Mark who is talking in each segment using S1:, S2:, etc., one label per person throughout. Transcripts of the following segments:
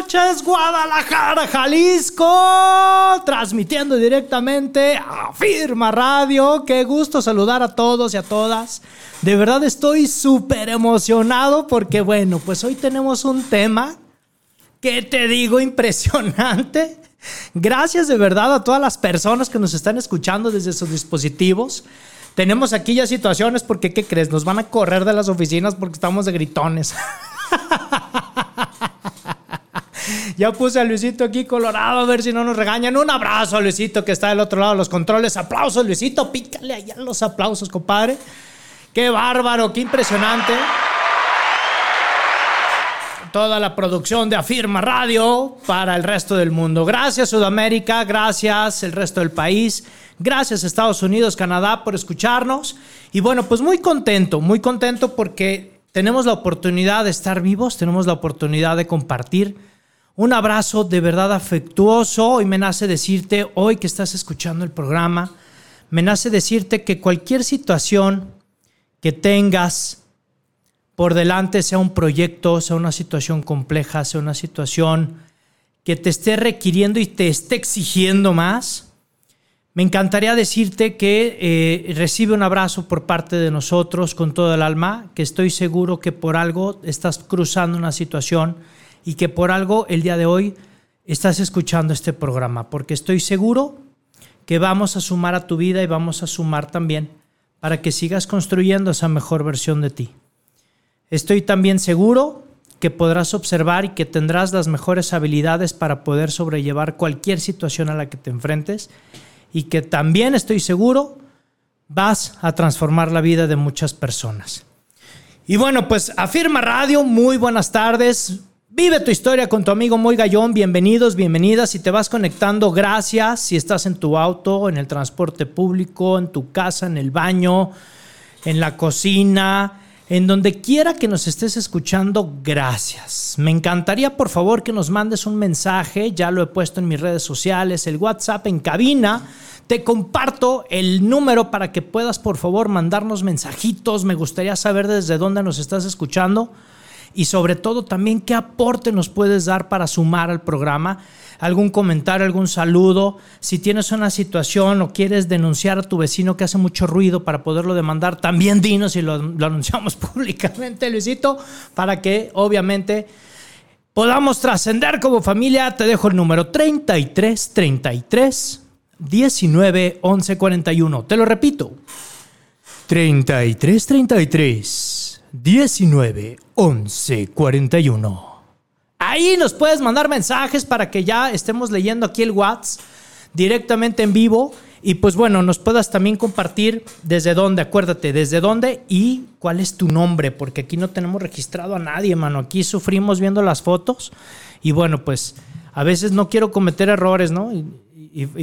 S1: Noches, Guadalajara, Jalisco, transmitiendo directamente a Firma Radio. Qué gusto saludar a todos y a todas. De verdad estoy súper emocionado porque, bueno, pues hoy tenemos un tema que te digo impresionante. Gracias de verdad a todas las personas que nos están escuchando desde sus dispositivos. Tenemos aquí ya situaciones porque, ¿qué crees? Nos van a correr de las oficinas porque estamos de gritones. Ya puse a Luisito aquí colorado a ver si no nos regañan. Un abrazo a Luisito que está del otro lado de los controles. Aplausos, Luisito. Pícale allá los aplausos, compadre. Qué bárbaro, qué impresionante. Toda la producción de Afirma Radio para el resto del mundo. Gracias Sudamérica, gracias el resto del país, gracias Estados Unidos, Canadá por escucharnos. Y bueno, pues muy contento, muy contento porque tenemos la oportunidad de estar vivos, tenemos la oportunidad de compartir un abrazo de verdad afectuoso. Y me nace decirte, hoy que estás escuchando el programa, me nace decirte que cualquier situación que tengas por delante, sea un proyecto, sea una situación compleja, sea una situación que te esté requiriendo y te esté exigiendo más, me encantaría decirte que eh, recibe un abrazo por parte de nosotros con todo el alma, que estoy seguro que por algo estás cruzando una situación y que por algo el día de hoy estás escuchando este programa, porque estoy seguro que vamos a sumar a tu vida y vamos a sumar también para que sigas construyendo esa mejor versión de ti. Estoy también seguro que podrás observar y que tendrás las mejores habilidades para poder sobrellevar cualquier situación a la que te enfrentes y que también estoy seguro vas a transformar la vida de muchas personas. Y bueno, pues afirma radio, muy buenas tardes, Vive tu historia con tu amigo Moy Gallón. Bienvenidos, bienvenidas. Si te vas conectando, gracias. Si estás en tu auto, en el transporte público, en tu casa, en el baño, en la cocina, en donde quiera que nos estés escuchando, gracias. Me encantaría, por favor, que nos mandes un mensaje. Ya lo he puesto en mis redes sociales, el WhatsApp en cabina. Te comparto el número para que puedas, por favor, mandarnos mensajitos. Me gustaría saber desde dónde nos estás escuchando y sobre todo también qué aporte nos puedes dar para sumar al programa. Algún comentario, algún saludo. Si tienes una situación o quieres denunciar a tu vecino que hace mucho ruido para poderlo demandar, también dinos y lo, anunciamos públicamente, Luisito, para que obviamente podamos trascender como familia. Te dejo el número 33 33 19 11 41. Te lo repito. 33 33 19 11 41. Ahí nos puedes mandar mensajes para que ya estemos leyendo aquí el WhatsApp directamente en vivo. Y pues bueno, nos puedas también compartir desde dónde, acuérdate, desde dónde y cuál es tu nombre, porque aquí no tenemos registrado a nadie, mano. Aquí sufrimos viendo las fotos y bueno, pues a veces no quiero cometer errores, ¿no?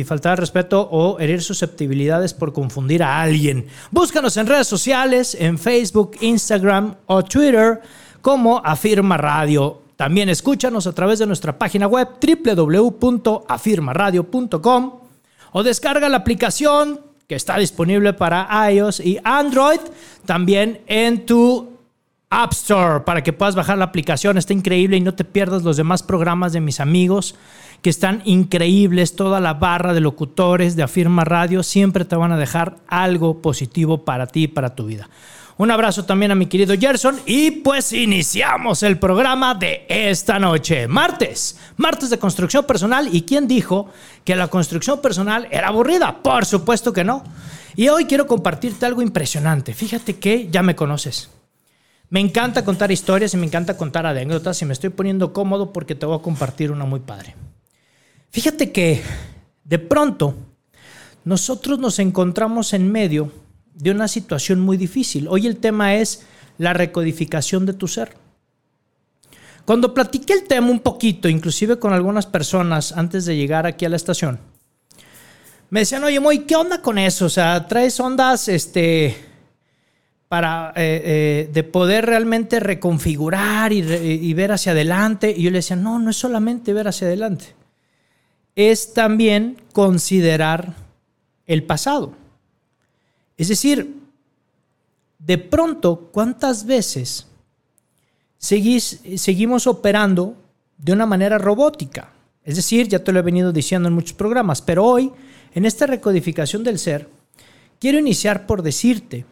S1: Faltar al respeto o herir susceptibilidades por confundir a alguien. Búscanos en redes sociales, en Facebook, Instagram o Twitter como Afirma Radio. También escúchanos a través de nuestra página web www.afirmaradio.com o descarga la aplicación que está disponible para iOS y Android también en tu App Store para que puedas bajar la aplicación. Está increíble y no te pierdas los demás programas de mis amigos que están increíbles, toda la barra de locutores de Afirma Radio siempre te van a dejar algo positivo para ti y para tu vida. Un abrazo también a mi querido Gerson y pues iniciamos el programa de esta noche, martes, martes de construcción personal y quién dijo que la construcción personal era aburrida, por supuesto que no. Y hoy quiero compartirte algo impresionante, fíjate que ya me conoces. Me encanta contar historias y me encanta contar anécdotas y me estoy poniendo cómodo porque te voy a compartir una muy padre. Fíjate que de pronto nosotros nos encontramos en medio de una situación muy difícil. Hoy el tema es la recodificación de tu ser. Cuando platiqué el tema un poquito, inclusive con algunas personas antes de llegar aquí a la estación, me decían, oye, Moy, ¿qué onda con eso? O sea, traes ondas, este, para eh, eh, de poder realmente reconfigurar y, y, ver hacia adelante. Y yo le decía, no, no es solamente ver hacia adelante, es también considerar el pasado. Es decir, de pronto, ¿cuántas veces seguís, seguimos operando de una manera robótica? Es decir, ya te lo he venido diciendo en muchos programas, pero hoy, en esta recodificación del ser, quiero iniciar por decirte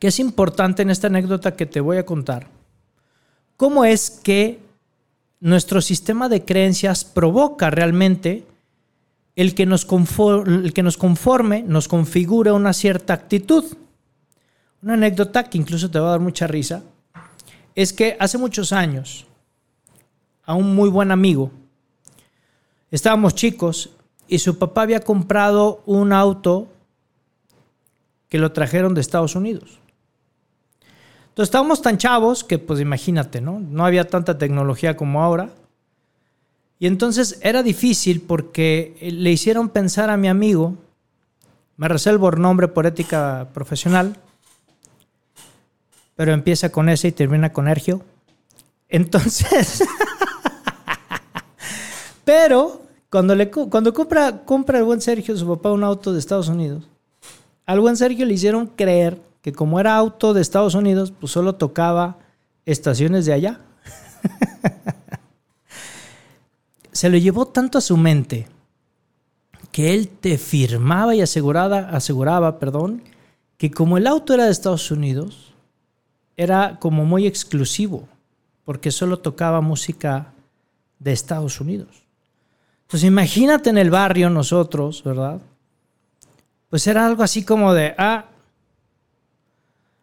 S1: que es importante en esta anécdota que te voy a contar, cómo es que nuestro sistema de creencias provoca realmente el que nos conforme, el que nos, conforme, nos configure una cierta actitud. Una anécdota que incluso te va a dar mucha risa es que hace muchos años a un muy buen amigo estábamos chicos y su papá había comprado un auto que lo trajeron de Estados Unidos. Estábamos tan chavos que pues imagínate, ¿no? No había tanta tecnología como ahora. Y entonces era difícil porque le hicieron pensar a mi amigo, me reservo el nombre por ética profesional, pero empieza con S y termina con Ergio. Entonces, pero cuando, le, cuando compra, compra el buen Sergio, su papá, un auto de Estados Unidos, al buen Sergio le hicieron creer que como era auto de Estados Unidos, pues solo tocaba estaciones de allá. se lo llevó tanto a su mente que él te firmaba y aseguraba, aseguraba perdón, que como el auto era de Estados Unidos, era como muy exclusivo, porque solo tocaba música de Estados Unidos. Entonces imagínate en el barrio nosotros, ¿verdad? Pues era algo así como de, ah,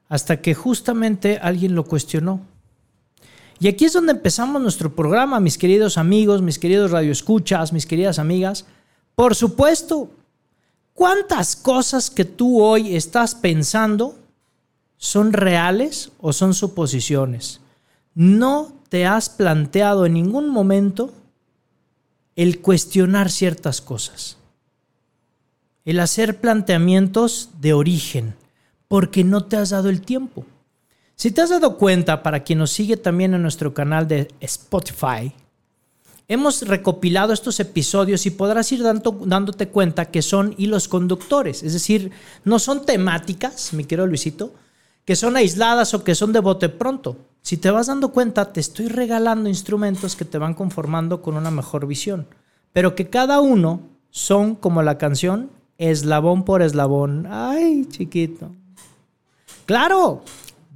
S1: hasta que justamente alguien lo cuestionó. Y aquí es donde empezamos nuestro programa, mis queridos amigos, mis queridos radioescuchas, mis queridas amigas. Por supuesto, ¿cuántas cosas que tú hoy estás pensando son reales o son suposiciones? No te has planteado en ningún momento el cuestionar ciertas cosas, el hacer planteamientos de origen, porque no te has dado el tiempo. Si te has dado cuenta, para quien nos sigue también en nuestro canal de Spotify, hemos recopilado estos episodios y podrás ir dando, dándote cuenta que son hilos conductores, es decir, no son temáticas, mi querido Luisito, que son aisladas o que son de bote pronto. Si te vas dando cuenta, te estoy regalando instrumentos que te van conformando con una mejor visión, pero que cada uno son como la canción, eslabón por eslabón. Ay, chiquito. Claro,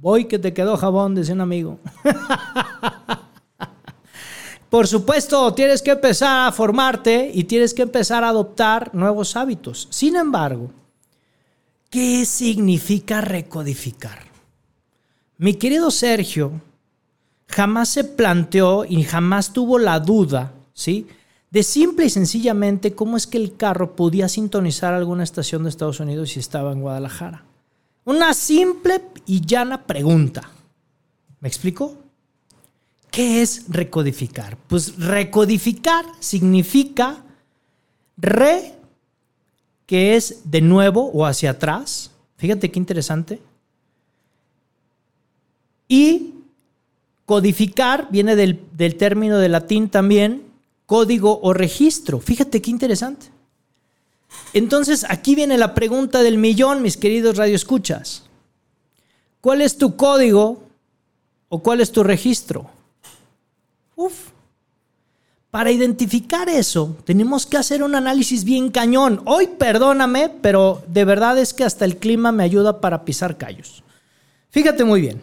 S1: Voy que te quedó jabón, decía un amigo. Por supuesto, tienes que empezar a formarte y tienes que empezar a adoptar nuevos hábitos. Sin embargo, ¿qué significa recodificar? Mi querido Sergio jamás se planteó y jamás tuvo la duda, ¿sí? De simple y sencillamente cómo es que el carro podía sintonizar alguna estación de Estados Unidos si estaba en Guadalajara. Una simple y llana pregunta. ¿Me explico? ¿Qué es recodificar? Pues recodificar significa re, que es de nuevo o hacia atrás. Fíjate qué interesante. Y codificar viene del, del término de latín también, código o registro. Fíjate qué interesante. Entonces, aquí viene la pregunta del millón, mis queridos radioescuchas. ¿Cuál es tu código o cuál es tu registro? Uf. Para identificar eso, tenemos que hacer un análisis bien cañón. Hoy, perdóname, pero de verdad es que hasta el clima me ayuda para pisar callos. Fíjate muy bien.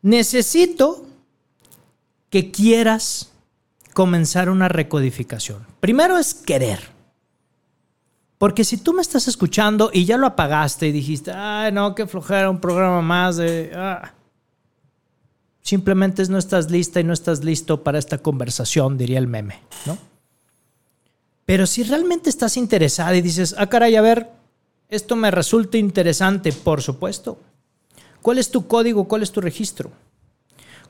S1: Necesito que quieras comenzar una recodificación. Primero es querer. Porque si tú me estás escuchando y ya lo apagaste y dijiste, ay, no, qué flojera, un programa más de... Ah", simplemente no estás lista y no estás listo para esta conversación, diría el meme, ¿no? Pero si realmente estás interesado y dices, ah, caray, a ver, esto me resulta interesante, por supuesto. ¿Cuál es tu código? ¿Cuál es tu registro?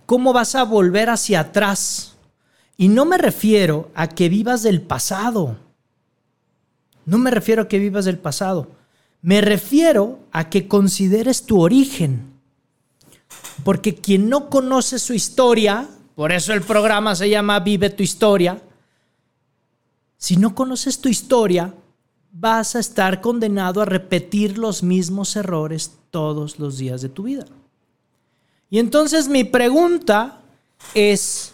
S1: ¿Cómo vas a volver hacia atrás? Y no me refiero a que vivas del pasado No me refiero a que vivas del pasado. Me refiero a que consideres tu origen. Porque quien no conoce su historia, por eso el programa se llama Vive tu historia, si no conoces tu historia, vas a estar condenado a repetir los mismos errores todos los días de tu vida. Y entonces mi pregunta es,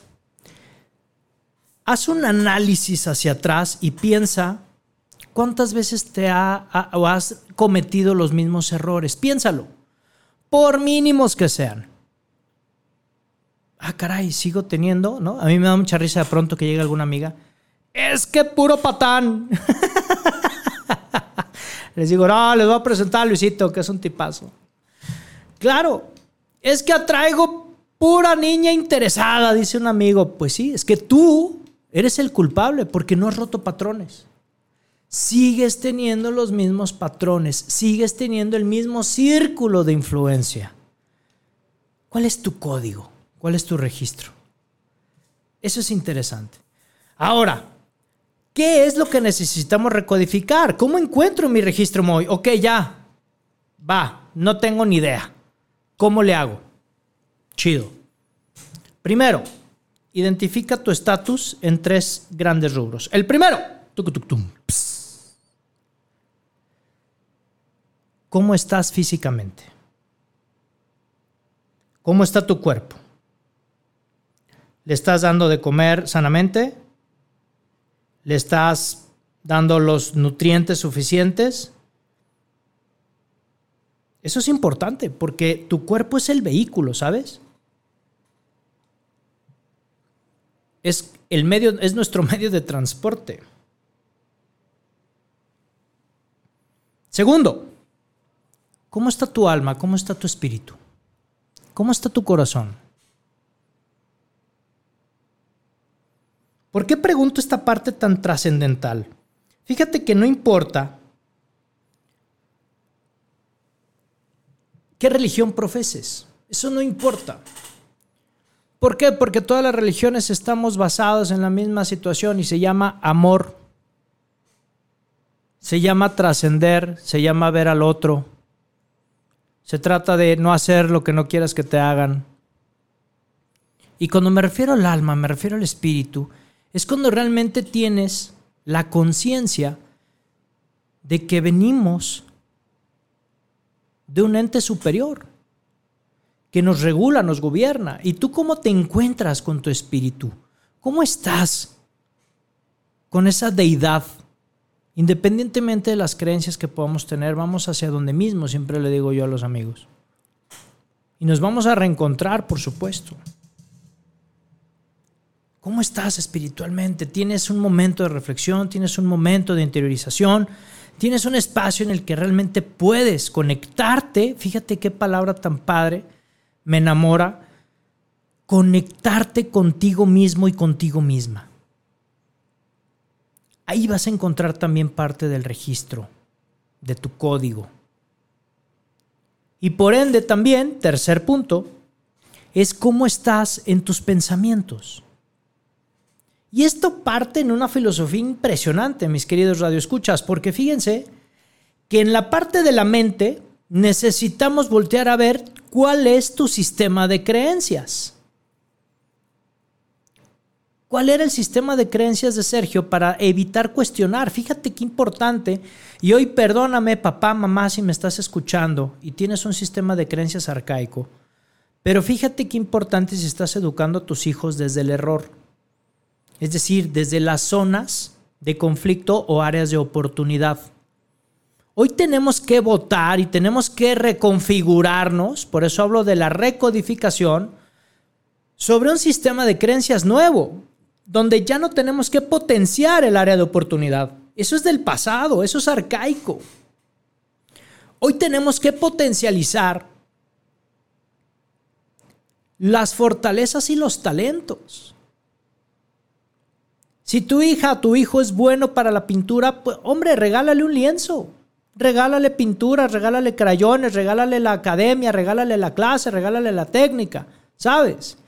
S1: haz un análisis hacia atrás y piensa cuántas veces te has cometido los mismos errores. Piénsalo, por mínimos que sean. Ah, caray, sigo teniendo, ¿no? A mí me da mucha risa de pronto que llegue alguna amiga. Es que puro patán. les digo, no, les voy a presentar a Luisito, que es un tipazo. Claro, es que atraigo pura niña interesada, dice un amigo. Pues sí, es que tú eres el culpable porque no has roto patrones. Sigues teniendo los mismos patrones, sigues teniendo el mismo círculo de influencia. ¿Cuál es tu código? ¿Cuál es tu registro? Eso es interesante. Ahora, ¿qué es lo que necesitamos recodificar? ¿Cómo encuentro mi registro MOI? Ok, ya, va, no tengo ni idea. ¿Cómo le hago? Chido. Primero, identifica tu estatus en tres grandes rubros. El primero, ¿cómo estás físicamente? ¿Cómo está tu cuerpo? ¿Le estás dando de comer sanamente? ¿Le estás dando los nutrientes suficientes? Eso es importante porque tu cuerpo es el vehículo, ¿sabes? Es, el medio, es nuestro medio de transporte. Segundo, ¿cómo está tu alma? ¿Cómo está tu espíritu? ¿Cómo está tu corazón? ¿Por qué pregunto esta parte tan trascendental? Fíjate que no importa qué religión profeses. Eso no importa. ¿Por qué? Porque todas las religiones estamos basadas en la misma situación y se llama amor. Se llama trascender, se llama ver al otro. Se trata de no hacer lo que no quieras que te hagan. Y cuando me refiero al alma, me refiero al espíritu, es cuando realmente tienes la conciencia de que venimos de un ente superior que nos regula, nos gobierna. ¿Y tú cómo te encuentras con tu espíritu? ¿Cómo estás con esa deidad? Independientemente de las creencias que podamos tener, vamos hacia donde mismo, siempre le digo yo a los amigos. Y nos vamos a reencontrar, por supuesto. ¿Cómo estás espiritualmente? ¿Tienes un momento de reflexión? ¿Tienes un momento de interiorización? Tienes un espacio en el que realmente puedes conectarte, fíjate qué palabra tan padre, me enamora, conectarte contigo mismo y contigo misma. Ahí vas a encontrar también parte del registro, de tu código. Y por ende también, tercer punto, es cómo estás en tus pensamientos. Y esto parte en una filosofía impresionante, mis queridos radioescuchas, porque fíjense que en la parte de la mente necesitamos voltear a ver cuál es tu sistema de creencias. ¿Cuál era el sistema de creencias de Sergio para evitar cuestionar? Fíjate qué importante. Y hoy perdóname, papá, mamá, si me estás escuchando y tienes un sistema de creencias arcaico. Pero fíjate qué importante si estás educando a tus hijos desde el error es decir, desde las zonas de conflicto o áreas de oportunidad. Hoy tenemos que votar y tenemos que reconfigurarnos, por eso hablo de la recodificación, sobre un sistema de creencias nuevo, donde ya no tenemos que potenciar el área de oportunidad. Eso es del pasado, eso es arcaico. Hoy tenemos que potencializar las fortalezas y los talentos. Si tu hija tu hijo es bueno para la pintura, pues hombre, regálale un lienzo. Regálale pintura, regálale crayones, regálale la academia, regálale la clase, regálale la técnica, ¿sabes?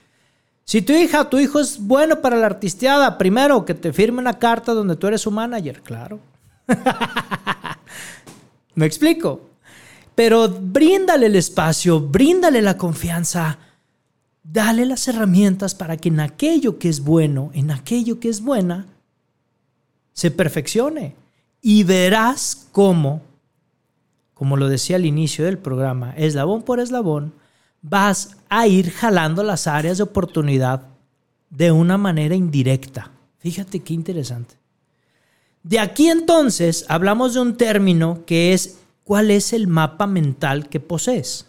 S1: Si tu hija tu hijo es bueno para la artisteada, primero que te firme una carta donde tú eres su manager, claro. ¿Me explico? Pero bríndale el espacio, bríndale la confianza, dale las herramientas para que en aquello que es bueno, en aquello que es buena, se perfeccione. Y verás cómo, como lo decía al inicio del programa, eslabón por eslabón, vas a ir jalando las áreas de oportunidad de una manera indirecta. Fíjate qué interesante. De aquí entonces hablamos de un término que es cuál es el mapa mental que posees.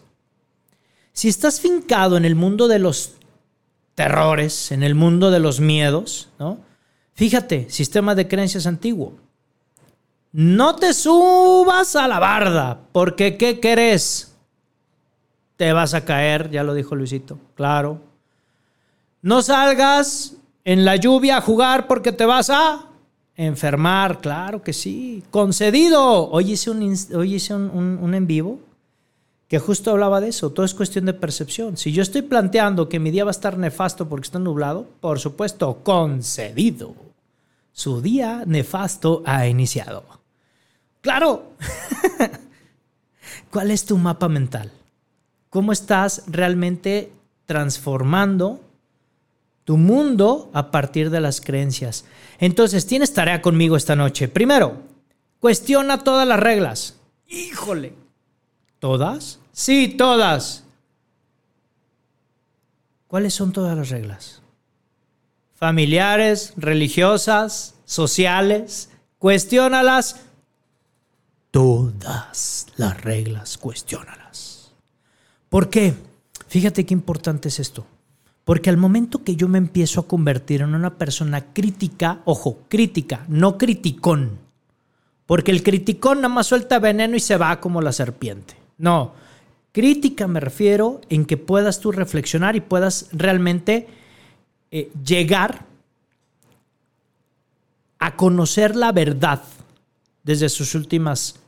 S1: Si estás fincado en el mundo de los terrores, en el mundo de los miedos, ¿no? Fíjate, sistema de creencias antiguo. No te subas a la barda, porque ¿qué querés? Te vas a caer, ya lo dijo Luisito, claro. No salgas en la lluvia a jugar porque te vas a enfermar, claro que sí. Concedido. Hoy hice un, hoy hice un, en vivo que justo hablaba de eso. Todo es cuestión de percepción. Si yo estoy planteando que mi día va a estar nefasto porque está nublado, por supuesto, concedido. Su día nefasto ha iniciado. Claro. ¿Cuál es tu mapa mental? ¿Cómo estás realmente transformando tu mundo a partir de las creencias. Entonces, tienes tarea conmigo esta noche. Primero, cuestiona todas las reglas. Híjole. ¿Todas? Sí, todas. ¿Cuáles son todas las reglas? Familiares, religiosas, sociales. Cuestiónalas. Todas las reglas, cuestiónalas. ¿Por qué? Fíjate qué importante es esto. Porque al momento que yo me empiezo a convertir en una persona crítica, ojo, crítica, no criticón. Porque el criticón nada más suelta veneno y se va como la serpiente. No, crítica me refiero en que puedas tú reflexionar y puedas realmente eh, llegar a conocer la verdad desde sus últimas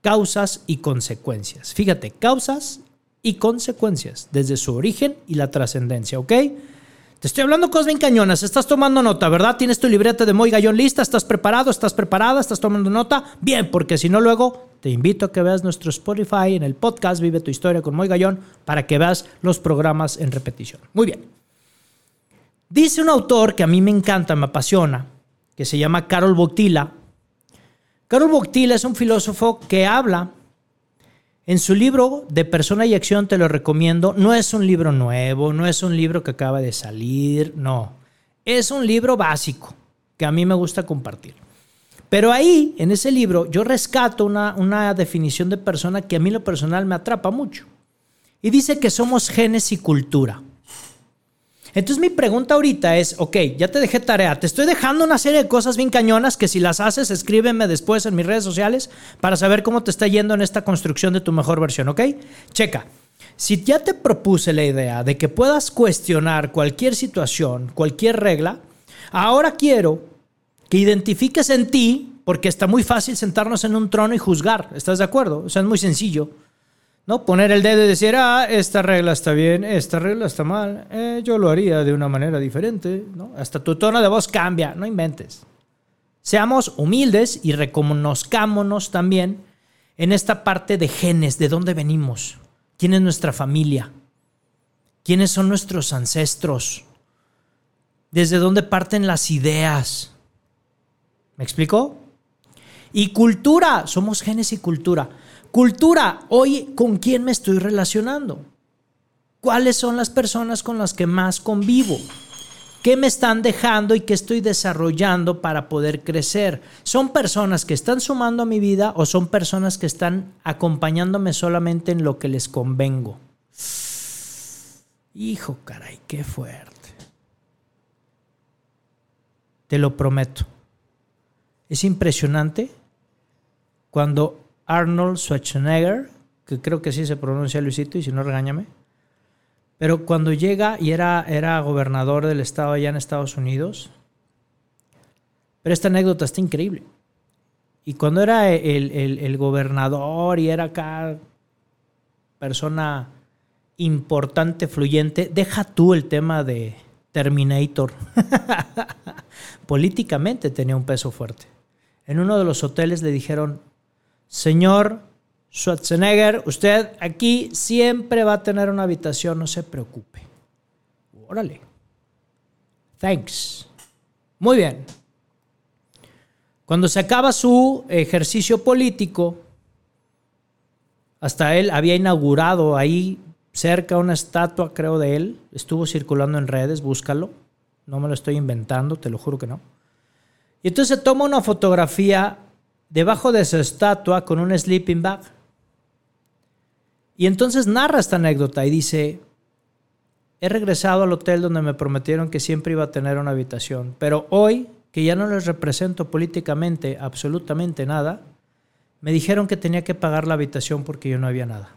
S1: causas y consecuencias. Fíjate, causas y consecuencias desde su origen y la trascendencia, ¿ok? Te estoy hablando cosas bien cañonas, estás tomando nota, ¿verdad? Tienes tu libreta de Moy Gallón lista, estás preparado, estás preparada, estás tomando nota. Bien, porque si no luego te invito a que veas nuestro Spotify en el podcast Vive tu historia con Moy Gallón para que veas los programas en repetición. Muy bien. Dice un autor que a mí me encanta, me apasiona, que se llama Carol Boctila. Carol Boctila es un filósofo que habla en su libro de Persona y Acción te lo recomiendo. No es un libro nuevo, no es un libro que acaba de salir, no. Es un libro básico que a mí me gusta compartir. Pero ahí, en ese libro, yo rescato una, una definición de persona que a mí lo personal me atrapa mucho. Y dice que somos genes y cultura. Entonces mi pregunta ahorita es, ok, ya te dejé tarea, te estoy dejando una serie de cosas bien cañonas que si las haces, escríbeme después en mis redes sociales para saber cómo te está yendo en esta construcción de tu mejor versión, ¿ok? Checa. Si ya te propuse la idea de que puedas cuestionar cualquier situación, cualquier regla, ahora quiero que identifiques en ti, porque está muy fácil sentarnos en un trono y juzgar, ¿estás de acuerdo? O sea, es muy sencillo. ¿No? Poner el dedo y decir, ah, esta regla está bien, esta regla está mal, eh, yo lo haría de una manera diferente, ¿no? Hasta tu tono de voz cambia, no inventes. Seamos humildes y reconozcámonos también en esta parte de genes, de dónde venimos, quién es nuestra familia, quiénes son nuestros ancestros, desde dónde parten las ideas. ¿Me explico? Y cultura, somos genes y cultura. Cultura, hoy, ¿con quién me estoy relacionando? ¿Cuáles son las personas con las que más convivo? ¿Qué me están dejando y qué estoy desarrollando para poder crecer? ¿Son personas que están sumando a mi vida o son personas que están acompañándome solamente en lo que les convengo? Hijo, caray, qué fuerte. Te lo prometo. Es impresionante cuando Arnold Schwarzenegger, que creo que sí se pronuncia Luisito, y si no, regáñame. Pero cuando llega y era, era gobernador del estado allá en Estados Unidos, pero esta anécdota está increíble. Y cuando era el, el gobernador y era acá persona importante, fluyente, deja tú el tema de Terminator. Políticamente tenía un peso fuerte. en uno de los hoteles le dijeron, señor Schwarzenegger, usted aquí siempre va a tener una habitación, no se preocupe. Órale. Thanks. Muy bien. Cuando se acaba su ejercicio político, hasta él había inaugurado ahí cerca una estatua, creo, de él. Estuvo circulando en redes, búscalo. No me lo estoy inventando, te lo juro que no. Y entonces toma una fotografía debajo de esa estatua con un sleeping bag. Y entonces narra esta anécdota y dice, he regresado al hotel donde me prometieron que siempre iba a tener una habitación, pero hoy, que ya no les represento políticamente absolutamente nada, me dijeron que tenía que pagar la habitación porque yo no había nada.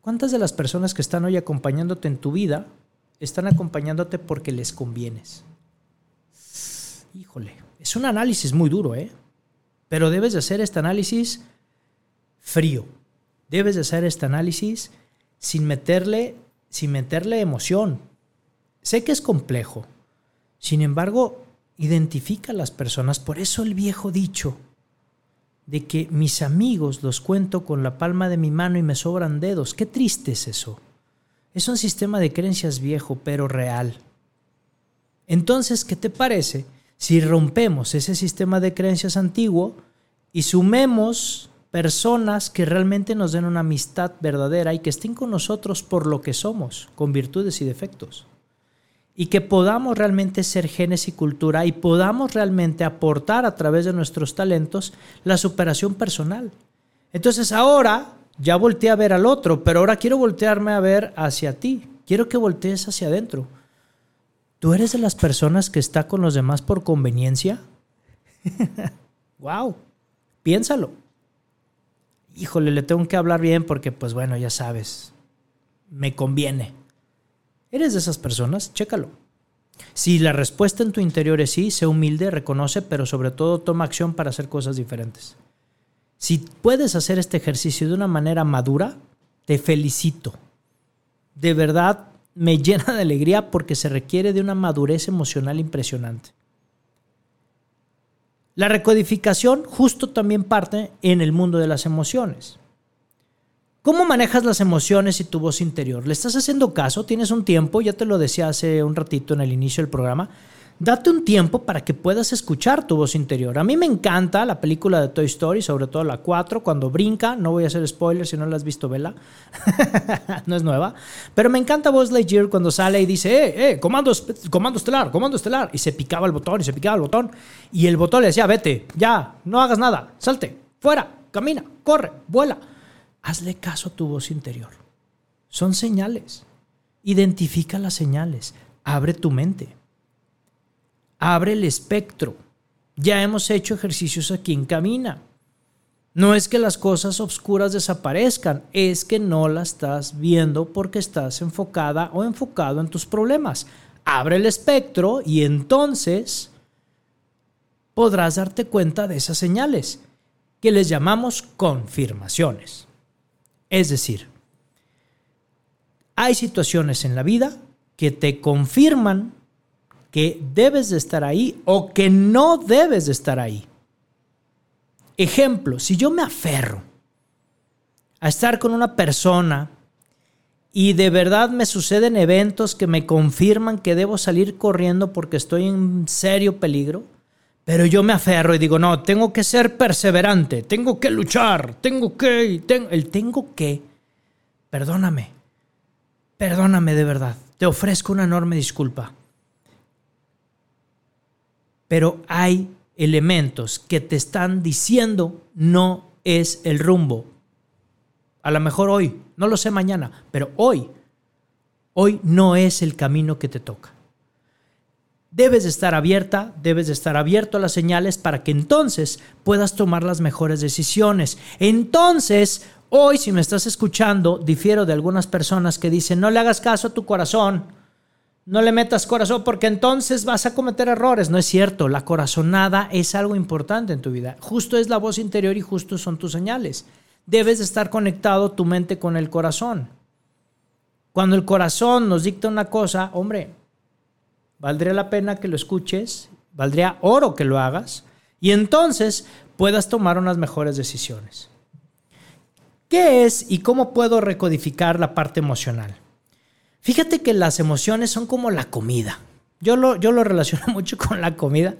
S1: ¿Cuántas de las personas que están hoy acompañándote en tu vida están acompañándote porque les convienes? Híjole, es un análisis muy duro, ¿eh? Pero debes de hacer este análisis frío. Debes de hacer este análisis sin meterle, sin meterle emoción. Sé que es complejo. Sin embargo, identifica a las personas. Por eso el viejo dicho, de que mis amigos los cuento con la palma de mi mano y me sobran dedos. Qué triste es eso. Es un sistema de creencias viejo, pero real. Entonces, ¿qué te parece si rompemos ese sistema de creencias antiguo y sumemos personas que realmente nos den una amistad verdadera y que estén con nosotros por lo que somos, con virtudes y defectos? y que podamos realmente ser genes y cultura y podamos realmente aportar a través de nuestros talentos la superación personal. Entonces ahora ya volteé a ver al otro, pero ahora quiero voltearme a ver hacia ti. Quiero que voltees hacia adentro. ¿Tú eres de las personas que está con los demás por conveniencia? wow, piénsalo. Híjole, le tengo que hablar bien porque pues bueno, ya sabes, me conviene. ¿Eres de esas personas? Chécalo. Si la respuesta en tu interior es sí, sé humilde, reconoce, pero sobre todo toma acción para hacer cosas diferentes. Si puedes hacer este ejercicio de una manera madura, te felicito. De verdad me llena de alegría porque se requiere de una madurez emocional impresionante. La recodificación justo también parte en el mundo de las emociones. ¿Cómo manejas las emociones y tu voz interior? ¿Le estás haciendo caso? ¿Tienes un tiempo? Ya te lo decía hace un ratito en el inicio del programa. Date un tiempo para que puedas escuchar tu voz interior. A mí me encanta la película de Toy Story, sobre todo la 4, cuando brinca. No voy a hacer spoilers si no la has visto, vela. no es nueva. Pero me encanta Buzz Lightyear cuando sale y dice, eh, eh, comando, comando estelar, comando estelar. Y se picaba el botón y se picaba el botón. Y el botón le decía, vete, ya, no hagas nada, salte, fuera, camina, corre, vuela hazle caso a tu voz interior. Son señales. Identifica las señales. Abre tu mente. Abre el espectro. Ya hemos hecho ejercicios aquí en Camina. No es que las cosas oscuras desaparezcan, es que no las estás viendo porque estás enfocada o enfocado en tus problemas. Abre el espectro y entonces podrás darte cuenta de esas señales que les llamamos confirmaciones. Es decir, hay situaciones en la vida que te confirman que debes de estar ahí o que no debes de estar ahí. Ejemplo, si yo me aferro a estar con una persona y de verdad me suceden eventos que me confirman que debo salir corriendo porque estoy en serio peligro, pero yo me aferro y digo, no, tengo que ser perseverante, tengo que luchar, tengo que, el tengo que, perdóname, perdóname de verdad, te ofrezco una enorme disculpa. Pero hay elementos que te están diciendo no es el rumbo. A lo mejor hoy, no lo sé mañana, pero hoy, hoy no es el camino que te toca debes de estar abierta, debes de estar abierto a las señales para que entonces puedas tomar las mejores decisiones. Entonces, hoy si me estás escuchando, difiero de algunas personas que dicen, no le hagas caso a tu corazón, no le metas corazón porque entonces vas a cometer errores. No es cierto, la corazonada es algo importante en tu vida. Justo es la voz interior y justo son tus señales. Debes de estar conectado tu mente con el corazón. Cuando el corazón nos dicta una cosa, hombre, valdría la pena que lo escuches valdría oro que lo hagas, y entonces puedas tomar unas mejores decisiones. ¿Qué es y cómo puedo recodificar la parte emocional? Fíjate que las emociones son como la comida. Yo lo, yo lo relaciono mucho con la comida.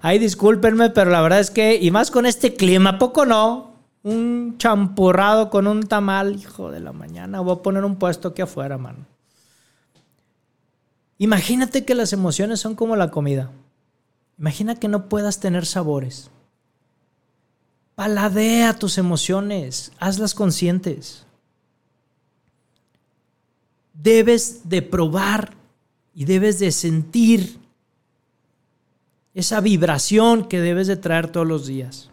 S1: Ay, discúlpenme, pero la verdad es que, y más con este clima, poco no. Un champurrado con un tamal, hijo de la mañana. Voy a poner un puesto aquí afuera, mano. Imagínate que las emociones son como la comida. Imagina que no puedas tener sabores. Paladea tus emociones, hazlas conscientes. Debes de probar y debes de sentir esa vibración que debes de traer todos los días.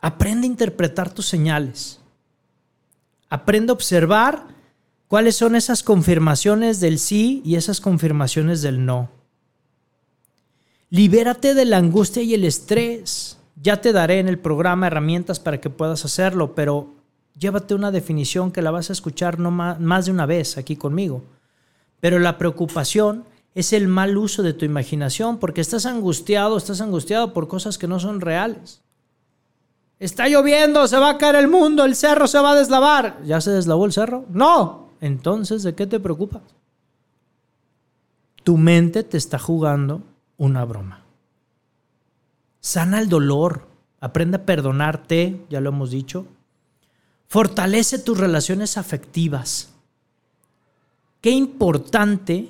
S1: Aprende a interpretar tus señales. Aprende a observar cuáles son esas confirmaciones del sí y esas confirmaciones del no. Libérate de la angustia y el estrés. Ya te daré en el programa herramientas para que puedas hacerlo, pero llévate una definición que la vas a escuchar no más, de una vez aquí conmigo. Pero la preocupación es el mal uso de tu imaginación porque estás angustiado, estás angustiado por cosas que no son reales. Está lloviendo, se va a caer el mundo, el cerro se va a deslavar. ¿Ya se deslavó el cerro? No. Entonces, ¿de qué te preocupas? Tu mente te está jugando una broma. Sana el dolor, aprende a perdonarte, ya lo hemos dicho. Fortalece tus relaciones afectivas. Qué importante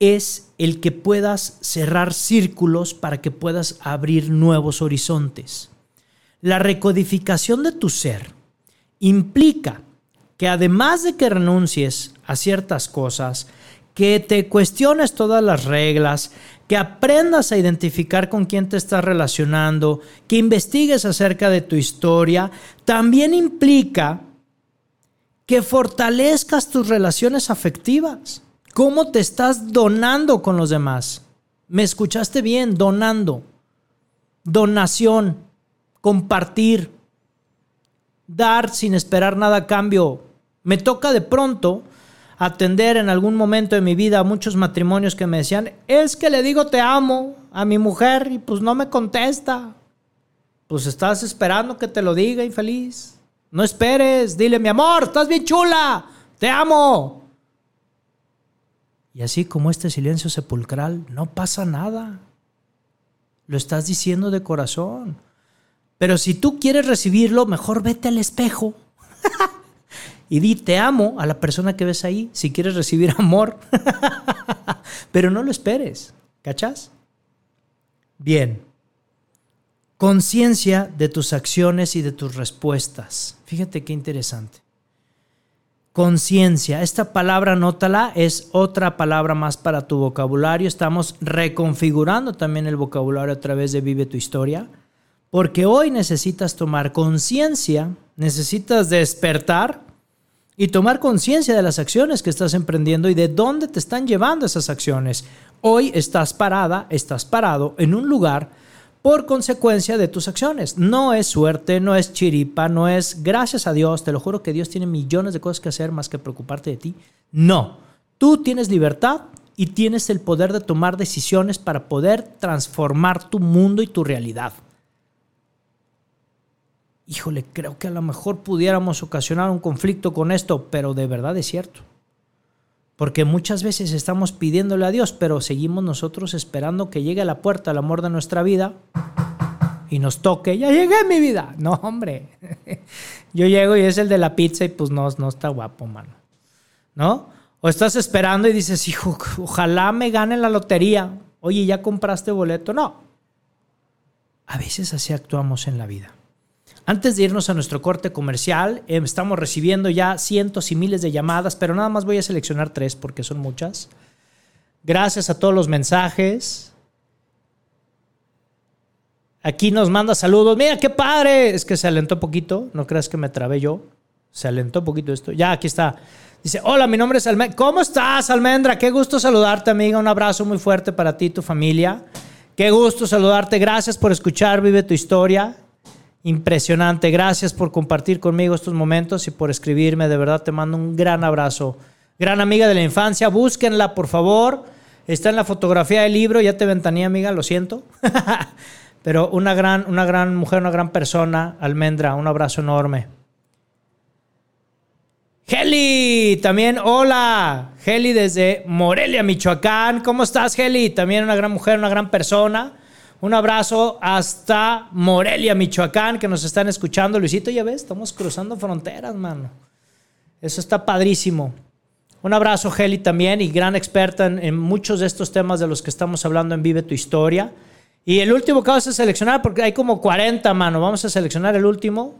S1: es el que puedas cerrar círculos para que puedas abrir nuevos horizontes. La recodificación de tu ser implica que además de que renuncies a ciertas cosas, que te cuestiones todas las reglas, que aprendas a identificar con quién te estás relacionando, que investigues acerca de tu historia, también implica que fortalezcas tus relaciones afectivas. ¿Cómo te estás donando con los demás? ¿Me escuchaste bien? Donando. Donación. Compartir. Dar sin esperar nada a cambio. Me toca de pronto atender en algún momento de mi vida a muchos matrimonios que me decían, es que le digo te amo a mi mujer y pues no me contesta. Pues estás esperando que te lo diga, infeliz. No esperes, dile mi amor, estás bien chula, te amo. Y así como este silencio sepulcral, no pasa nada. Lo estás diciendo de corazón. Pero si tú quieres recibirlo, mejor vete al espejo y di te amo a la persona que ves ahí si quieres recibir amor. Pero no lo esperes, ¿cachas? Bien. Conciencia de tus acciones y de tus respuestas. Fíjate qué interesante. Conciencia, esta palabra, nótala, es otra palabra más para tu vocabulario. Estamos reconfigurando también el vocabulario a través de Vive tu historia, porque hoy necesitas tomar conciencia, necesitas despertar y tomar conciencia de las acciones que estás emprendiendo y de dónde te están llevando esas acciones. Hoy estás parada, estás parado en un lugar por consecuencia de tus acciones. No es suerte, no es chiripa, no es gracias a Dios, te lo juro que Dios tiene millones de cosas que hacer más que preocuparte de ti. No, tú tienes libertad y tienes el poder de tomar decisiones para poder transformar tu mundo y tu realidad híjole, creo que a lo mejor pudiéramos ocasionar un conflicto con esto, pero de verdad es cierto. Porque muchas veces estamos pidiéndole a Dios, pero seguimos nosotros esperando que llegue a la puerta el amor de nuestra vida y nos toque, ya llegué mi vida. No, hombre. Yo llego y es el de la pizza y pues no, no está guapo, mano. ¿No? O estás esperando y dices, hijo, ojalá me gane la lotería. Oye, ¿ya compraste boleto? No. A veces así actuamos en la vida. Antes de irnos a nuestro corte comercial, em, estamos recibiendo ya cientos y miles de llamadas, pero nada más voy a seleccionar tres porque son muchas. Gracias a todos los mensajes. Aquí nos manda saludos. Mira, qué padre. Es que se alentó poquito. No creas que me trabé yo. Se alentó poquito esto. Ya, aquí está. Dice, hola, mi nombre es Almendra. ¿Cómo estás, Almendra? Qué gusto saludarte, amiga. Un abrazo muy fuerte para ti y tu familia. Qué gusto saludarte. Gracias por escuchar Vive tu historia impresionante. Gracias por compartir conmigo estos momentos y por escribirme. De verdad te mando un gran abrazo. Gran amiga de la infancia, búsquenla por favor. está en la fotografía del libro, ya te ventané, amiga, lo siento. Pero una gran, una gran mujer, una gran persona, Almendra, un abrazo enorme. Heli, también hola. Heli desde Morelia, Michoacán. ¿Cómo estás, Heli? También una gran mujer, una gran persona. Un abrazo hasta Morelia, Michoacán, que nos están escuchando. Luisito, ya ves, estamos cruzando fronteras, mano. Eso está padrísimo. Un abrazo, Heli, también, y gran experta en, muchos de estos temas de los que estamos hablando en Vive tu Historia. Y el último que vamos a seleccionar, porque hay como 40, mano. Vamos a seleccionar el último.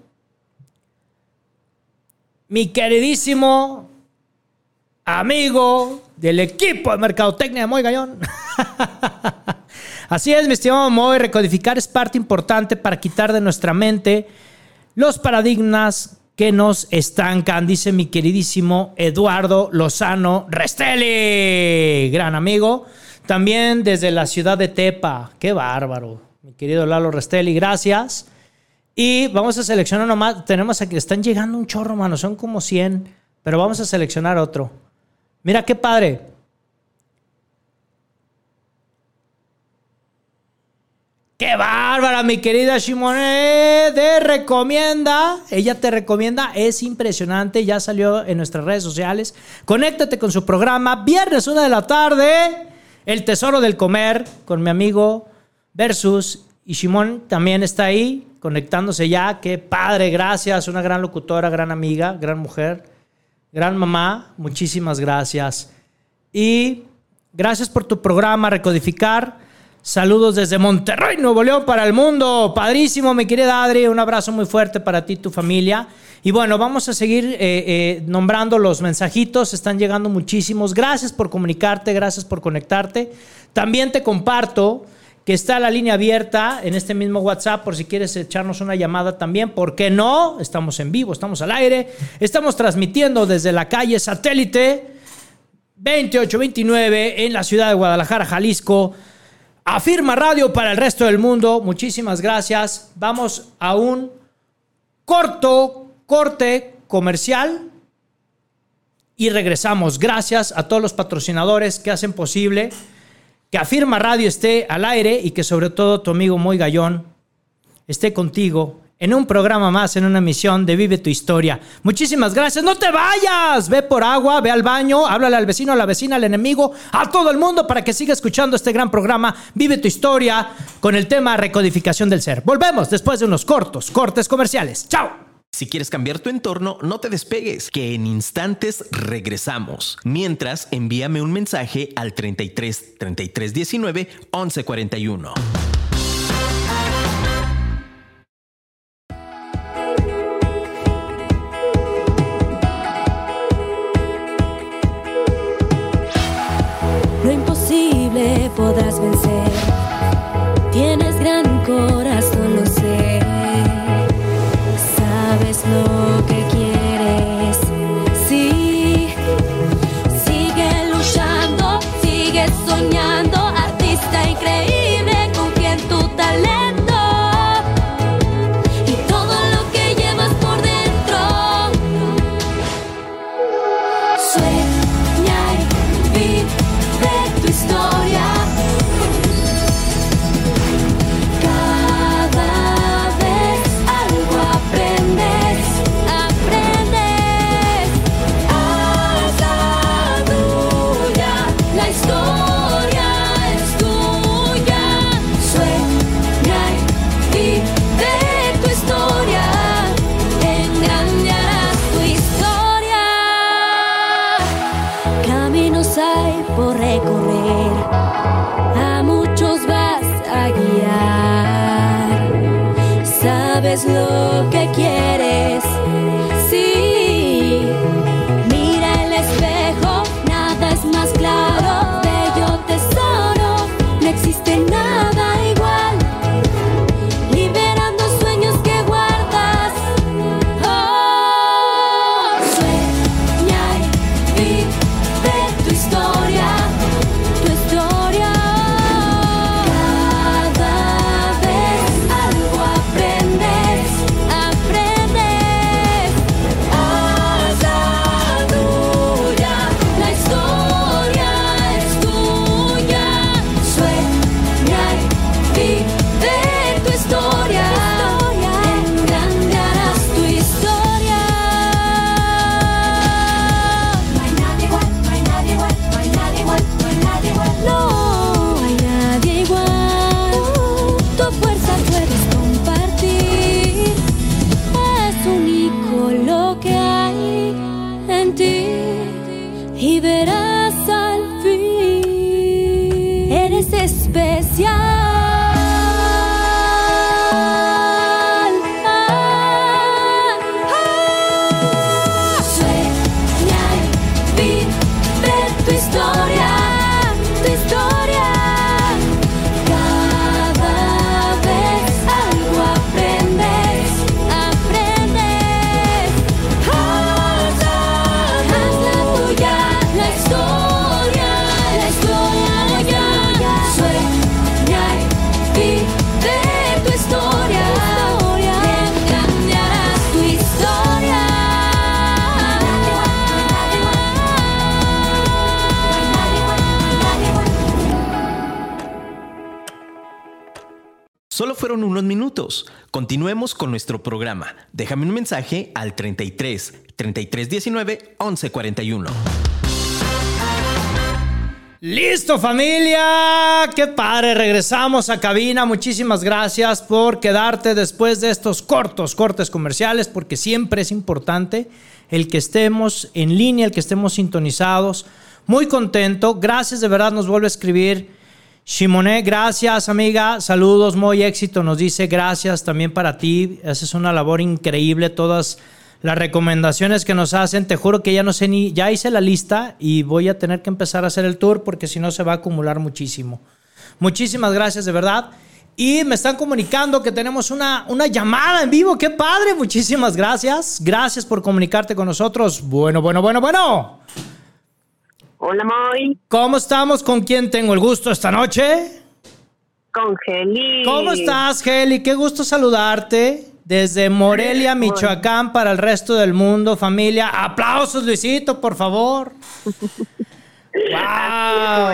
S1: Mi queridísimo amigo del equipo de Mercadotecnia de Moy Gallón. Así es, mi estimado Moy, recodificar es parte importante para quitar de nuestra mente los paradigmas que nos estancan, dice mi queridísimo Eduardo Lozano Restelli, gran amigo. También desde la ciudad de Tepa, qué bárbaro, mi querido Lalo Restelli, gracias. Y vamos a seleccionar nomás, tenemos aquí, están llegando un chorro, mano, son como 100, pero vamos a seleccionar otro. Mira qué padre. ¡Qué bárbara, mi querida Shimone! Te recomienda. Ella te recomienda. Es impresionante. Ya salió en nuestras redes sociales. Conéctate con su programa. Viernes, una de la tarde. El Tesoro del Comer con mi amigo Versus. Y Shimon también está ahí, conectándose ya. ¡Qué padre! Gracias. Una gran locutora, gran amiga, gran mujer, gran mamá. Muchísimas gracias. Y gracias por tu programa, Recodificar. Saludos desde Monterrey, Nuevo León para el mundo. Padrísimo, mi querida Adri. Un abrazo muy fuerte para ti y tu familia. Y bueno, vamos a seguir eh, eh, nombrando los mensajitos. Están llegando muchísimos. Gracias por comunicarte, gracias por conectarte. También te comparto que está la línea abierta en este mismo WhatsApp por si quieres echarnos una llamada también. ¿Por qué no? Estamos en vivo, estamos al aire. Estamos transmitiendo desde la calle Satélite 2829 en la ciudad de Guadalajara, Jalisco. Afirma Radio para el resto del mundo. Muchísimas gracias. Vamos a un corto corte comercial y regresamos. Gracias a todos los patrocinadores que hacen posible que Afirma Radio esté al aire y que sobre todo tu amigo Moy Gallón esté contigo en un programa más, en una emisión de Vive tu Historia. Muchísimas gracias. No te vayas. Ve por agua, ve al baño, háblale al vecino, a la vecina, al enemigo, a todo el mundo para que siga escuchando este gran programa Vive tu Historia con el tema recodificación del ser. Volvemos después de unos cortos, cortes comerciales. Chao.
S2: Si quieres cambiar tu entorno, no te despegues, que en instantes regresamos. Mientras, envíame un mensaje al 33 33 19 11 41.
S3: y verás al
S2: fin. Eres especial. Minutos. Continuemos con nuestro programa. Déjame un mensaje al 33 33 19 11 41.
S1: Listo familia, qué padre, regresamos a cabina, muchísimas gracias por quedarte después de estos cortos cortes comerciales porque siempre es importante el que estemos en línea, el que estemos sintonizados, muy contento, gracias de verdad nos vuelve a escribir Shimoné, gracias amiga, saludos, muy éxito, nos dice gracias también para ti, haces una labor increíble, todas las recomendaciones que nos hacen, te juro que ya no sé ni, ya hice la lista y voy a tener que empezar a hacer el tour porque si no se va a acumular muchísimo. Muchísimas gracias de verdad. Y me están comunicando que tenemos una, una llamada en vivo. ¡Qué padre! Muchísimas gracias. Gracias por comunicarte con nosotros. Bueno, bueno, bueno, bueno.
S4: Hola, Moy.
S1: ¿Cómo estamos? ¿Con quién tengo el gusto esta noche?
S4: Con Geli.
S1: ¿Cómo estás, Geli? Qué gusto saludarte. Desde Morelia, Michoacán, para el resto del mundo, familia. Aplausos, Luisito, por favor. ¡Wow!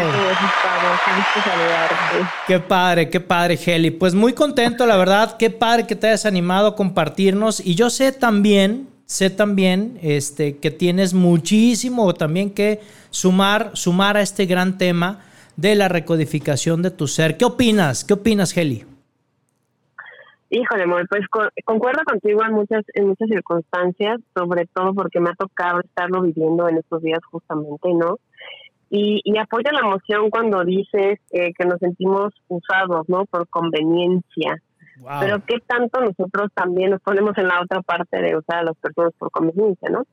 S1: Qué padre, qué padre, Geli. Pues muy contento, la verdad. Qué padre que te hayas animado a compartirnos. Y yo sé también, sé también este, que tienes muchísimo también que sumar, sumar a este gran tema de la recodificación de tu ser. ¿Qué opinas? ¿Qué opinas, Heli?
S4: Híjole, amor, pues concuerdo contigo en muchas, en muchas circunstancias, sobre todo porque me ha tocado estarlo viviendo en estos días justamente, ¿no? Y, y apoyo la emoción cuando dices eh, que nos sentimos usados, ¿no? Por conveniencia. Pero qué tanto nosotros también nos ponemos en la otra parte de usar a las personas por conveniencia, ¿no?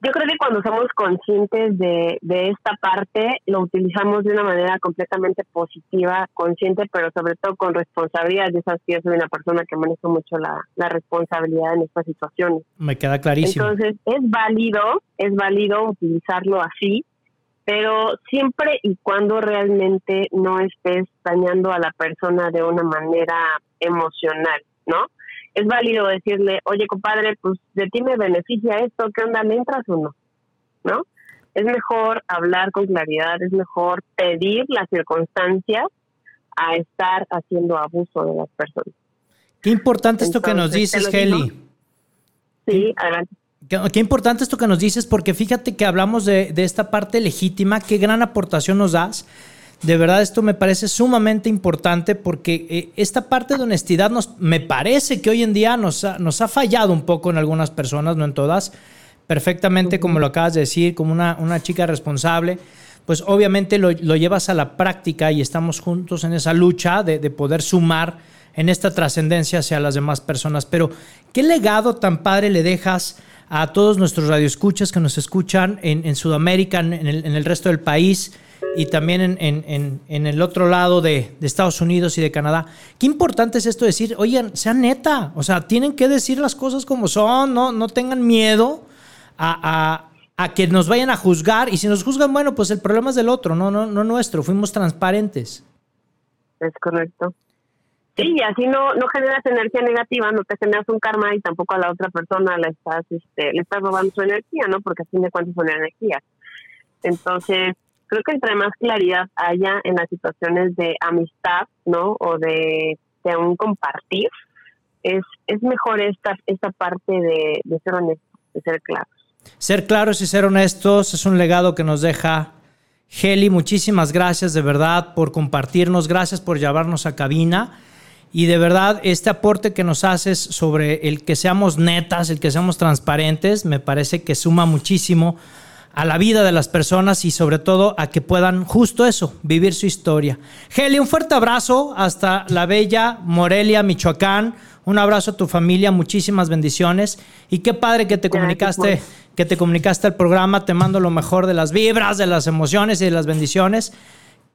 S4: Yo creo que cuando somos conscientes de, de esta parte, lo utilizamos de una manera completamente positiva, consciente, pero sobre todo con responsabilidad. Ya sabes que yo soy una persona que maneja mucho la, la responsabilidad en estas situaciones.
S1: Me queda clarísimo.
S4: Entonces, es válido, es válido utilizarlo así, pero siempre y cuando realmente no estés dañando a la persona de una manera emocional, ¿no? Es válido decirle, oye, compadre, pues de ti me beneficia esto, ¿qué onda? ¿Me entras o no? ¿No? Es mejor hablar con claridad, es mejor pedir las circunstancias a estar haciendo abuso de las personas.
S1: Qué importante esto que nos dices, Heli.
S4: Sí, adelante.
S1: Qué, importante esto que nos dices, porque fíjate que hablamos de, esta parte legítima, qué gran aportación nos das. De verdad, esto me parece sumamente importante porque eh, esta parte de honestidad nos, me parece que hoy en día nos ha, nos ha fallado un poco en algunas personas, no en todas. Perfectamente, como lo acabas de decir, como una, una chica responsable, pues obviamente lo, lo, llevas a la práctica y estamos juntos en esa lucha de, de poder sumar en esta trascendencia hacia las demás personas. Pero, ¿qué legado tan padre le dejas a todos nuestros radioescuchas que nos escuchan en, Sudamérica, en el, resto del país y también en, el otro lado de, Estados Unidos y de Canadá. Qué importante es esto decir, oigan, sean neta, o sea, tienen que decir las cosas como son, no, no tengan miedo a, que nos vayan a juzgar y si nos juzgan, bueno, pues el problema es del otro, no, no, no nuestro, fuimos transparentes.
S4: Es correcto. Sí, y así no, no generas energía negativa, no te generas un karma y tampoco a la otra persona le estás, este, le estás robando su energía, ¿no? Porque a fin de cuentas son energía. Entonces, creo que entre más claridad haya en las situaciones de amistad, ¿no? O de, de un compartir, es, es mejor esta, esta parte de, de ser honestos, de ser claros.
S1: Ser claros y ser honestos es un legado que nos deja Heli. Muchísimas gracias de verdad por compartirnos, gracias por llevarnos a cabina. Y de verdad, este aporte que nos haces sobre el que seamos netas, el que seamos transparentes, me parece que suma muchísimo a la vida de las personas y sobre todo a que puedan justo eso, vivir su historia. Heli, un fuerte abrazo hasta la bella Morelia, Michoacán. Un abrazo a tu familia, muchísimas bendiciones y qué padre que te comunicaste, que te comunicaste al programa. Te mando lo mejor de las vibras, de las emociones y de las bendiciones.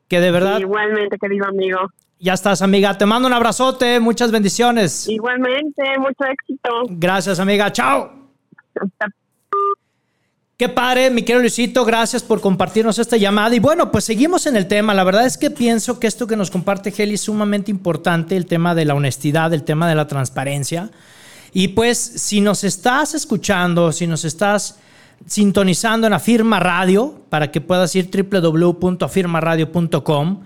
S1: Que de verdad
S4: Igualmente, querido amigo.
S1: Ya estás, amiga. Te mando un abrazote, muchas bendiciones.
S4: Igualmente, mucho éxito.
S1: Gracias, amiga. Chao.
S4: Hasta
S1: Qué padre, mi querido Luisito, gracias por compartirnos esta llamada. Y bueno, pues seguimos en el tema. La verdad es que pienso que esto que nos comparte Heli es sumamente importante, el tema de la honestidad, el tema de la transparencia. Y pues si nos estás escuchando, si nos estás sintonizando en Afirma Radio, para que puedas ir www.afirmaradio.com,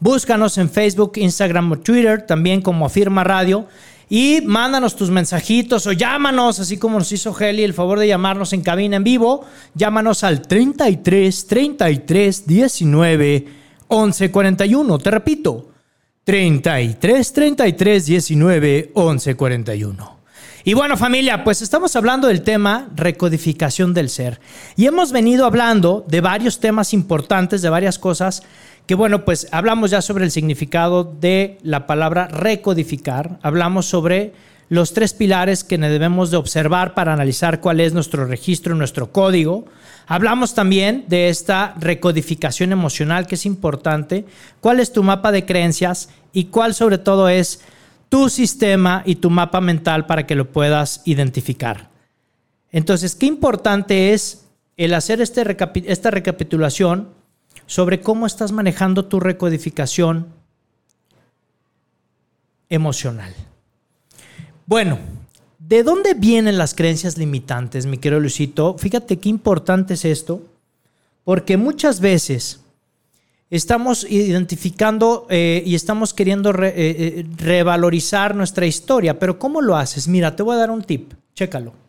S1: búscanos en Facebook, Instagram o Twitter, también como Afirma Radio. Y mándanos tus mensajitos o llámanos, así como nos hizo Heli el favor de llamarnos en cabina en vivo. Llámanos al 33 33 19 11 41. Te repito, 33 33 19 11 41. Y bueno familia, pues estamos hablando del tema recodificación del ser. Y hemos venido hablando de varios temas importantes, de varias cosas que bueno, pues hablamos ya sobre el significado de la palabra recodificar, hablamos sobre los tres pilares que debemos de observar para analizar cuál es nuestro registro, nuestro código. Hablamos también de esta recodificación emocional que es importante, cuál es tu mapa de creencias y cuál sobre todo es tu sistema y tu mapa mental para que lo puedas identificar. Entonces, qué importante es el hacer este esta recapitulación sobre cómo estás manejando tu recodificación emocional. Bueno, ¿de dónde vienen las creencias limitantes, mi querido Luisito? Fíjate qué importante es esto, porque muchas veces estamos identificando eh, y estamos queriendo eh, eh, revalorizar nuestra historia, pero ¿cómo lo haces? Mira, te voy a dar un tip, chécalo.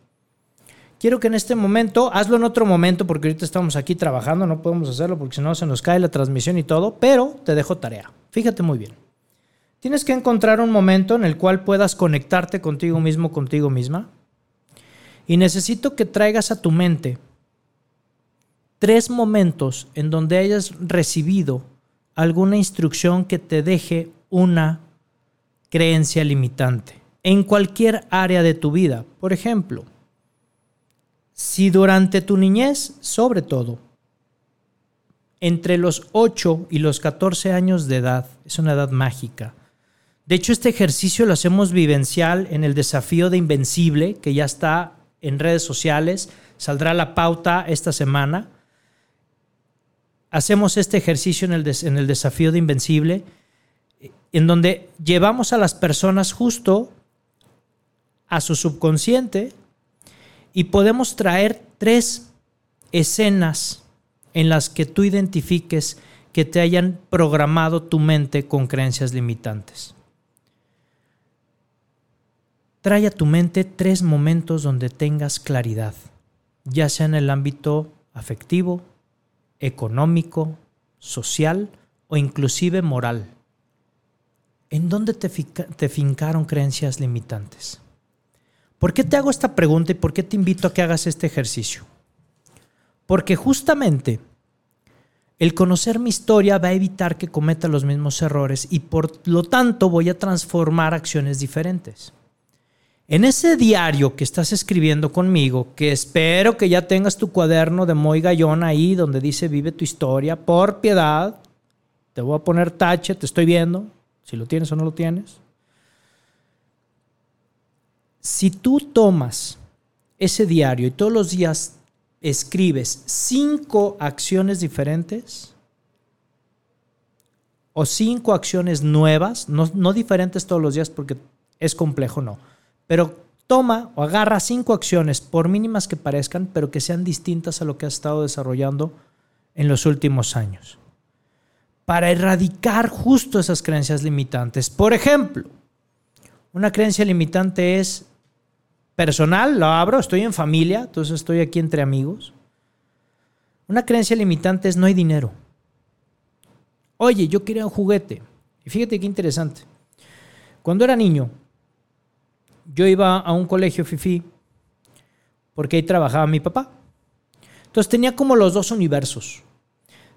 S1: Quiero que en este momento, hazlo en otro momento, porque ahorita estamos aquí trabajando, no podemos hacerlo porque si no se nos cae la transmisión y todo, pero te dejo tarea. Fíjate muy bien. Tienes que encontrar un momento en el cual puedas conectarte contigo mismo, contigo misma. Y necesito que traigas a tu mente tres momentos en donde hayas recibido alguna instrucción que te deje una creencia limitante en cualquier área de tu vida. Por ejemplo, si durante tu niñez, sobre todo, entre los 8 y los 14 años de edad, es una edad mágica. De hecho, este ejercicio lo hacemos vivencial en el desafío de Invencible, que ya está en redes sociales, saldrá la pauta esta semana. Hacemos este ejercicio en el, des- en el desafío de Invencible, en donde llevamos a las personas justo a su subconsciente y podemos traer tres escenas en las que tú identifiques que te hayan programado tu mente con creencias limitantes. Trae a tu mente tres momentos donde tengas claridad, ya sea en el ámbito afectivo, económico, social o inclusive moral. ¿En dónde te, te fincaron creencias limitantes? ¿Por qué te hago esta pregunta y por qué te invito a que hagas este ejercicio? Porque justamente el conocer mi historia va a evitar que cometa los mismos errores y por lo tanto voy a transformar acciones diferentes. En ese diario que estás escribiendo conmigo, que espero que ya tengas tu cuaderno de Moy Gallón ahí donde dice vive tu historia, por piedad, te voy a poner tache, te estoy viendo, si lo tienes o no lo tienes. Si tú tomas ese diario y todos los días escribes cinco acciones diferentes o cinco acciones nuevas, no, no diferentes todos los días porque es complejo, no, pero toma o agarra cinco acciones, por mínimas que parezcan, pero que sean distintas a lo que has estado desarrollando en los últimos años, para erradicar justo esas creencias limitantes. Por ejemplo, una creencia limitante es personal, lo abro, estoy en familia, entonces estoy aquí entre amigos. Una creencia limitante es no hay dinero. Oye, yo quería un juguete. Y fíjate qué interesante. Cuando era niño, yo iba a un colegio FIFI porque ahí trabajaba mi papá. Entonces tenía como los dos universos.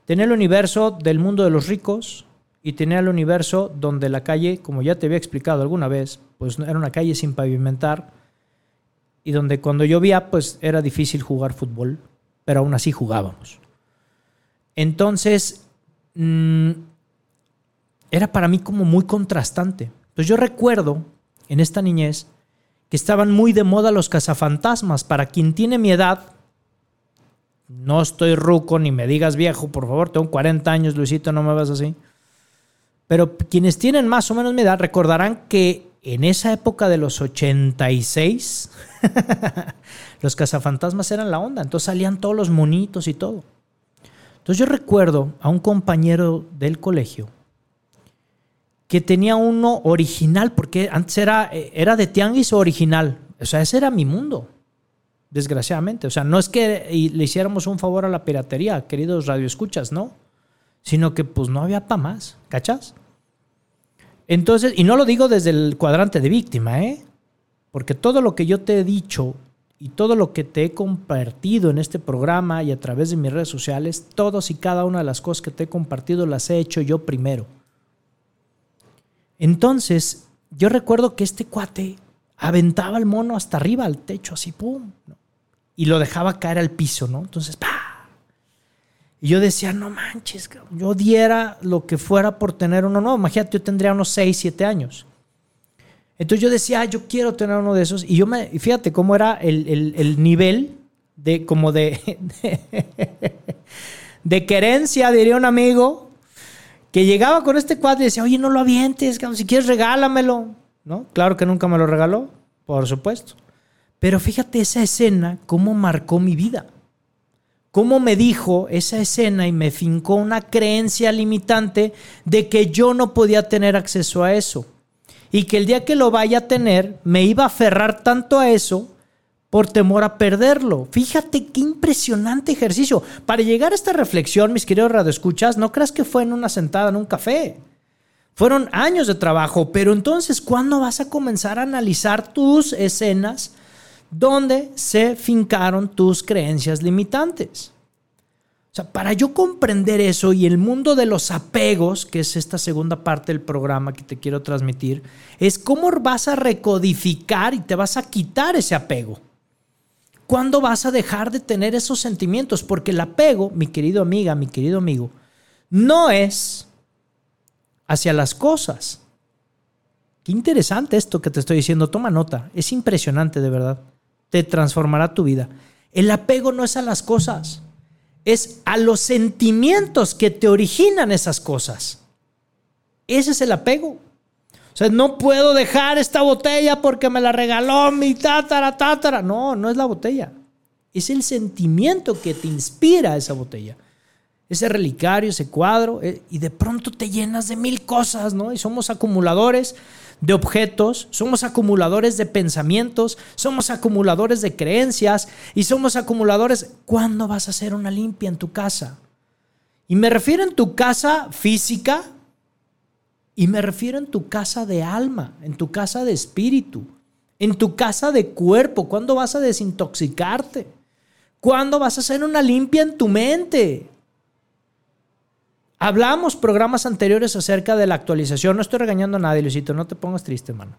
S1: Tenía el universo del mundo de los ricos y tenía el universo donde la calle, como ya te había explicado alguna vez, pues era una calle sin pavimentar y donde cuando llovía pues era difícil jugar fútbol, pero aún así jugábamos. Entonces, mm, era para mí como muy contrastante. Entonces yo recuerdo en esta niñez que estaban muy de moda los cazafantasmas. Para quien tiene mi edad, no estoy ruco ni me digas viejo, por favor, tengo 40 años, Luisito, no me vas así. Pero quienes tienen más o menos mi edad recordarán que en esa época de los 86, los cazafantasmas eran la onda, entonces salían todos los monitos y todo. Entonces yo recuerdo a un compañero del colegio que tenía uno original, porque antes era, era de tianguis original. O sea, ese era mi mundo, desgraciadamente. O sea, no es que le hiciéramos un favor a la piratería, queridos radioescuchas, no. Sino que pues no había para más, ¿cachas? Entonces, y no lo digo desde el cuadrante de víctima, ¿eh? Porque todo lo que yo te he dicho y todo lo que te he compartido en este programa y a través de mis redes sociales, todos y cada una de las cosas que te he compartido las he hecho yo primero. Entonces, yo recuerdo que este cuate aventaba el mono hasta arriba al techo, así, pum, y lo dejaba caer al piso, ¿no? Entonces, ¡pa! Y yo decía, no manches, yo diera lo que fuera por tener uno nuevo. Imagínate, yo tendría unos 6, 7 años. Entonces yo decía, ah, yo quiero tener uno de esos. Y yo me, fíjate cómo era el, nivel de, como de, de, de querencia, diría un amigo, que llegaba con este cuadro y decía, oye, no lo avientes, si quieres regálamelo. ¿No? Claro que nunca me lo regaló, por supuesto. Pero fíjate esa escena, cómo marcó mi vida. Cómo me dijo esa escena y me fincó una creencia limitante de que yo no podía tener acceso a eso. Y que el día que lo vaya a tener, me iba a aferrar tanto a eso por temor a perderlo. Fíjate qué impresionante ejercicio. Para llegar a esta reflexión, mis queridos radioescuchas, no creas que fue en una sentada en un café. Fueron años de trabajo, pero entonces, ¿cuándo vas a comenzar a analizar tus escenas donde se fincaron tus creencias limitantes? O sea, para yo comprender eso y el mundo de los apegos, que es esta segunda parte del programa que te quiero transmitir, es cómo vas a recodificar y te vas a quitar ese apego. ¿Cuándo vas a dejar de tener esos sentimientos? Porque el apego, mi querido amiga, mi querido amigo, no es hacia las cosas. Qué interesante esto que te estoy diciendo. Toma nota. Es impresionante, de verdad. Te transformará tu vida. El apego no es a las cosas, es a los sentimientos que te originan esas cosas. Ese es el apego. O sea, no puedo dejar esta botella porque me la regaló mi tátara, tátara. No, no es la botella. Es el sentimiento que te inspira esa botella. Ese relicario, ese cuadro. Eh, y de pronto te llenas de mil cosas, ¿no? Y somos acumuladores de objetos, somos acumuladores de pensamientos, somos acumuladores de creencias y somos acumuladores. ¿Cuándo vas a hacer una limpia en tu casa? Y me refiero en tu casa física, y me refiero en tu casa de alma, en tu casa de espíritu, en tu casa de cuerpo. ¿Cuándo vas a desintoxicarte? ¿Cuándo vas a hacer una limpia en tu mente? Hablamos programas anteriores acerca de la actualización. No estoy regañando a nadie, Luisito, no te pongas triste, hermano.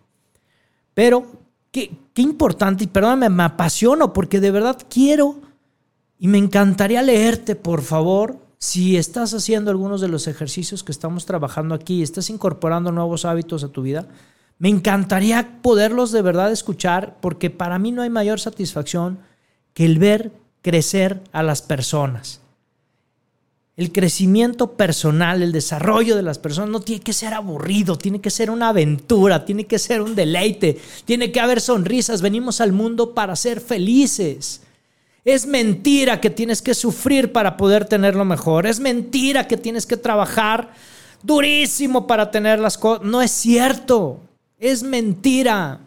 S1: Pero qué, importante, y perdóname, me apasiono porque de verdad quiero y me encantaría leerte, por favor, si estás haciendo algunos de los ejercicios que estamos trabajando aquí, estás incorporando nuevos hábitos a tu vida, me encantaría poderlos de verdad escuchar porque para mí no hay mayor satisfacción que el ver crecer a las personas. El crecimiento personal, el desarrollo de las personas no tiene que ser aburrido, tiene que ser una aventura, tiene que ser un deleite, tiene que haber sonrisas. Venimos al mundo para ser felices. Es mentira que tienes que sufrir para poder tenerlo mejor. Es mentira que tienes que trabajar durísimo para tener las cosas. No es cierto. Es mentira.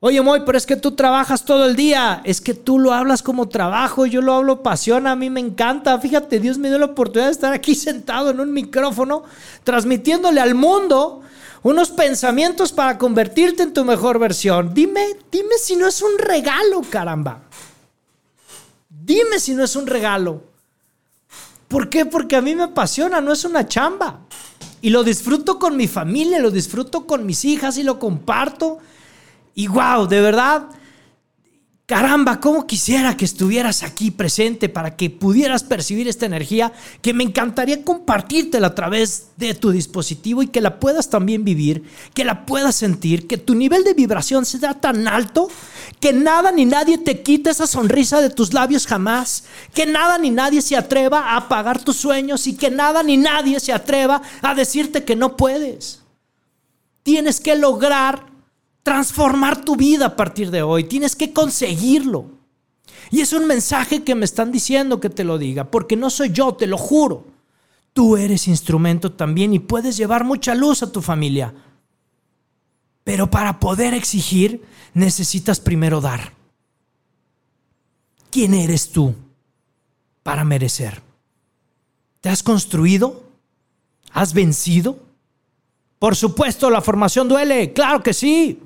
S1: Oye, Moy, pero es que tú trabajas todo el día. Es que tú lo hablas como trabajo, yo lo hablo pasión, a mí me encanta. Fíjate, Dios me dio la oportunidad de estar aquí sentado en un micrófono, transmitiéndole al mundo unos pensamientos para convertirte en tu mejor versión. Dime, dime si no es un regalo, caramba. Dime si no es un regalo. ¿Por qué? Porque a mí me apasiona, no es una chamba. Y lo disfruto con mi familia, lo disfruto con mis hijas y lo comparto. Y wow, de verdad, Caramba, cómo quisiera que estuvieras aquí presente para que pudieras percibir esta energía que me encantaría compartírtela a través de tu dispositivo y que la puedas también vivir, que la puedas sentir, que tu nivel de vibración sea tan alto que nada ni nadie te quite esa sonrisa de tus labios jamás, que nada ni nadie se atreva a apagar tus sueños y que nada ni nadie se atreva a decirte que no puedes. Tienes que lograr transformar tu vida a partir de hoy. Tienes que conseguirlo. Y es un mensaje que me están diciendo que te lo diga, porque no soy yo, te lo juro. Tú eres instrumento también y puedes llevar mucha luz a tu familia. Pero para poder exigir, necesitas primero dar. ¿Quién eres tú para merecer? ¿Te has construido? ¿Has vencido? Por supuesto, la formación duele, claro que sí.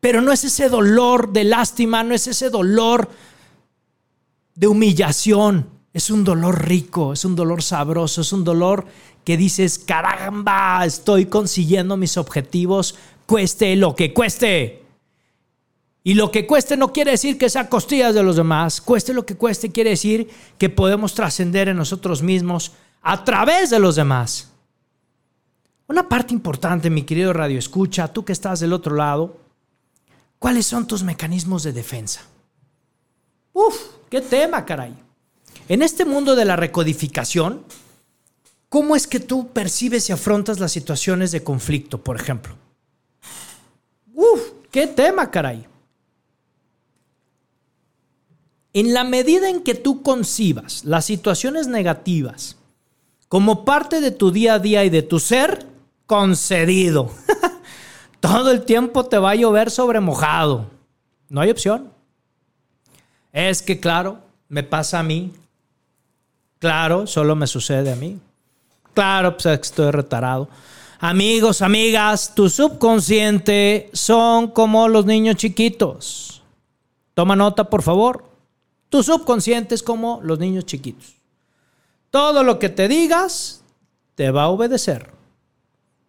S1: Pero no es ese dolor de lástima, no es ese dolor de humillación. Es un dolor rico, es un dolor sabroso, es un dolor que dices, caramba, estoy consiguiendo mis objetivos, cueste lo que cueste. Y lo que cueste no quiere decir que sea costillas de los demás. Cueste lo que cueste quiere decir que podemos trascender en nosotros mismos a través de los demás. Una parte importante, mi querido Radio Escucha, tú que estás del otro lado, ¿Cuáles son tus mecanismos de defensa? Uf, qué tema, caray. En este mundo de la recodificación, ¿cómo es que tú percibes y afrontas las situaciones de conflicto, por ejemplo? Uf, qué tema, caray. En la medida en que tú concibas las situaciones negativas como parte de tu día a día y de tu ser, concedido. Todo el tiempo te va a llover sobre mojado. No hay opción. Es que, claro, me pasa a mí. Claro, solo me sucede a mí. Claro, pues estoy retarado. Amigos, amigas, tu subconsciente son como los niños chiquitos. Toma nota, por favor. Tu subconsciente es como los niños chiquitos. Todo lo que te digas te va a obedecer.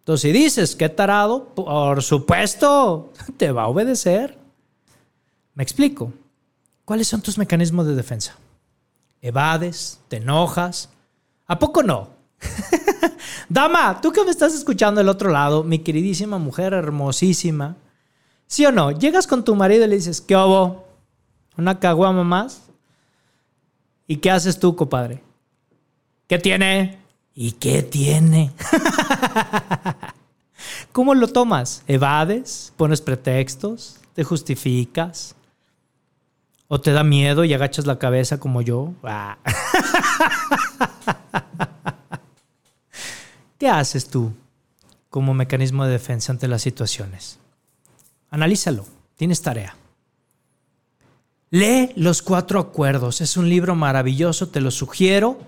S1: Entonces, si dices que tarado, por supuesto, te va a obedecer. Me explico. ¿Cuáles son tus mecanismos de defensa? ¿Evades? ¿Te enojas? ¿A poco no? Dama, tú que me estás escuchando del otro lado, mi queridísima mujer hermosísima, ¿sí o no? Llegas con tu marido y le dices, ¿qué hubo? ¿Una caguama más? ¿Y qué haces tú, compadre? ¿Qué tiene? ¿Y qué tiene? ¿Cómo lo tomas? ¿Evades? ¿Pones pretextos? ¿Te justificas? ¿O te da miedo y agachas la cabeza como yo? Ah. ¿Qué haces tú como mecanismo de defensa ante las situaciones? Analízalo, tienes tarea. Lee Los Cuatro Acuerdos, es un libro maravilloso, te lo sugiero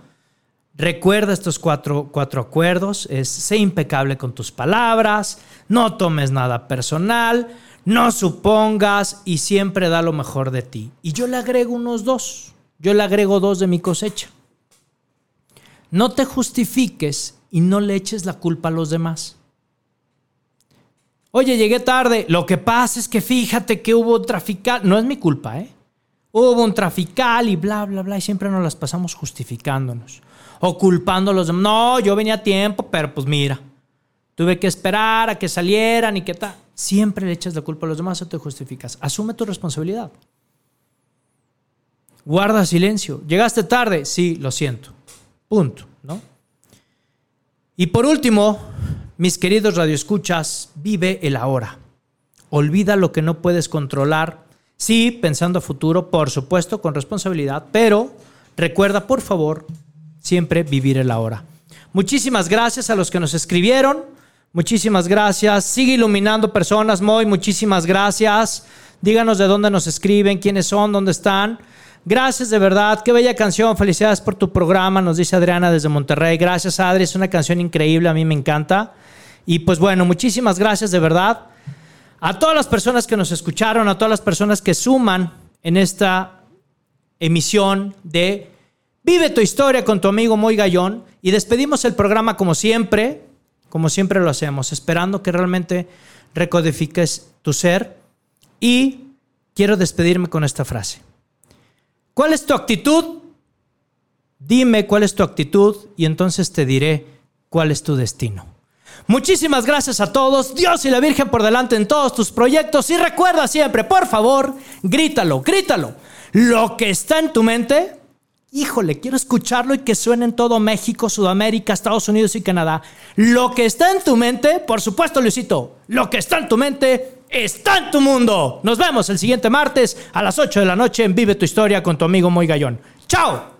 S1: Recuerda estos cuatro, cuatro acuerdos. Es, sé impecable con tus palabras, no tomes nada personal, no supongas y siempre da lo mejor de ti. Y yo le agrego unos dos. Yo le agrego dos de mi cosecha. No te justifiques y no le eches la culpa a los demás. Oye, llegué tarde. Lo que pasa es que fíjate que hubo un trafical. No es mi culpa, ¿eh? Hubo un trafical y bla, bla, bla. Y siempre nos las pasamos justificándonos o culpando a los demás. No, yo venía a tiempo, pero pues mira, tuve que esperar a que salieran y qué tal. Siempre le echas la culpa a los demás o te justificas. Asume tu responsabilidad. Guarda silencio. ¿Llegaste tarde? Sí, lo siento. Punto, ¿no? Y por último, mis queridos radioescuchas, vive el ahora. Olvida lo que no puedes controlar. Sí, pensando a futuro, por supuesto, con responsabilidad, pero recuerda, por favor, siempre vivir el ahora. Muchísimas gracias a los que nos escribieron. Muchísimas gracias. Sigue iluminando personas, Moy. Muchísimas gracias. Díganos de dónde nos escriben, quiénes son, dónde están. Gracias de verdad. Qué bella canción. Felicidades por tu programa, nos dice Adriana desde Monterrey. Gracias, Adri. Es una canción increíble. A mí me encanta. Y pues bueno, muchísimas gracias de verdad. A todas las personas que nos escucharon, a todas las personas que suman en esta emisión de Vive tu historia con tu amigo Moy Gallón y despedimos el programa como siempre, como siempre lo hacemos, esperando que realmente recodifiques tu ser y quiero despedirme con esta frase. ¿Cuál es tu actitud? Dime cuál es tu actitud y entonces te diré cuál es tu destino. Muchísimas gracias a todos, Dios y la Virgen por delante en todos tus proyectos y recuerda siempre, por favor, grítalo, grítalo. Lo que está en tu mente, híjole, quiero escucharlo y que suene en todo México, Sudamérica, Estados Unidos y Canadá. Lo que está en tu mente, por supuesto, Luisito, lo que está en tu mente está en tu mundo. Nos vemos el siguiente martes a las 8 de la noche en Vive tu Historia con tu amigo Moy Gallón. ¡Chao!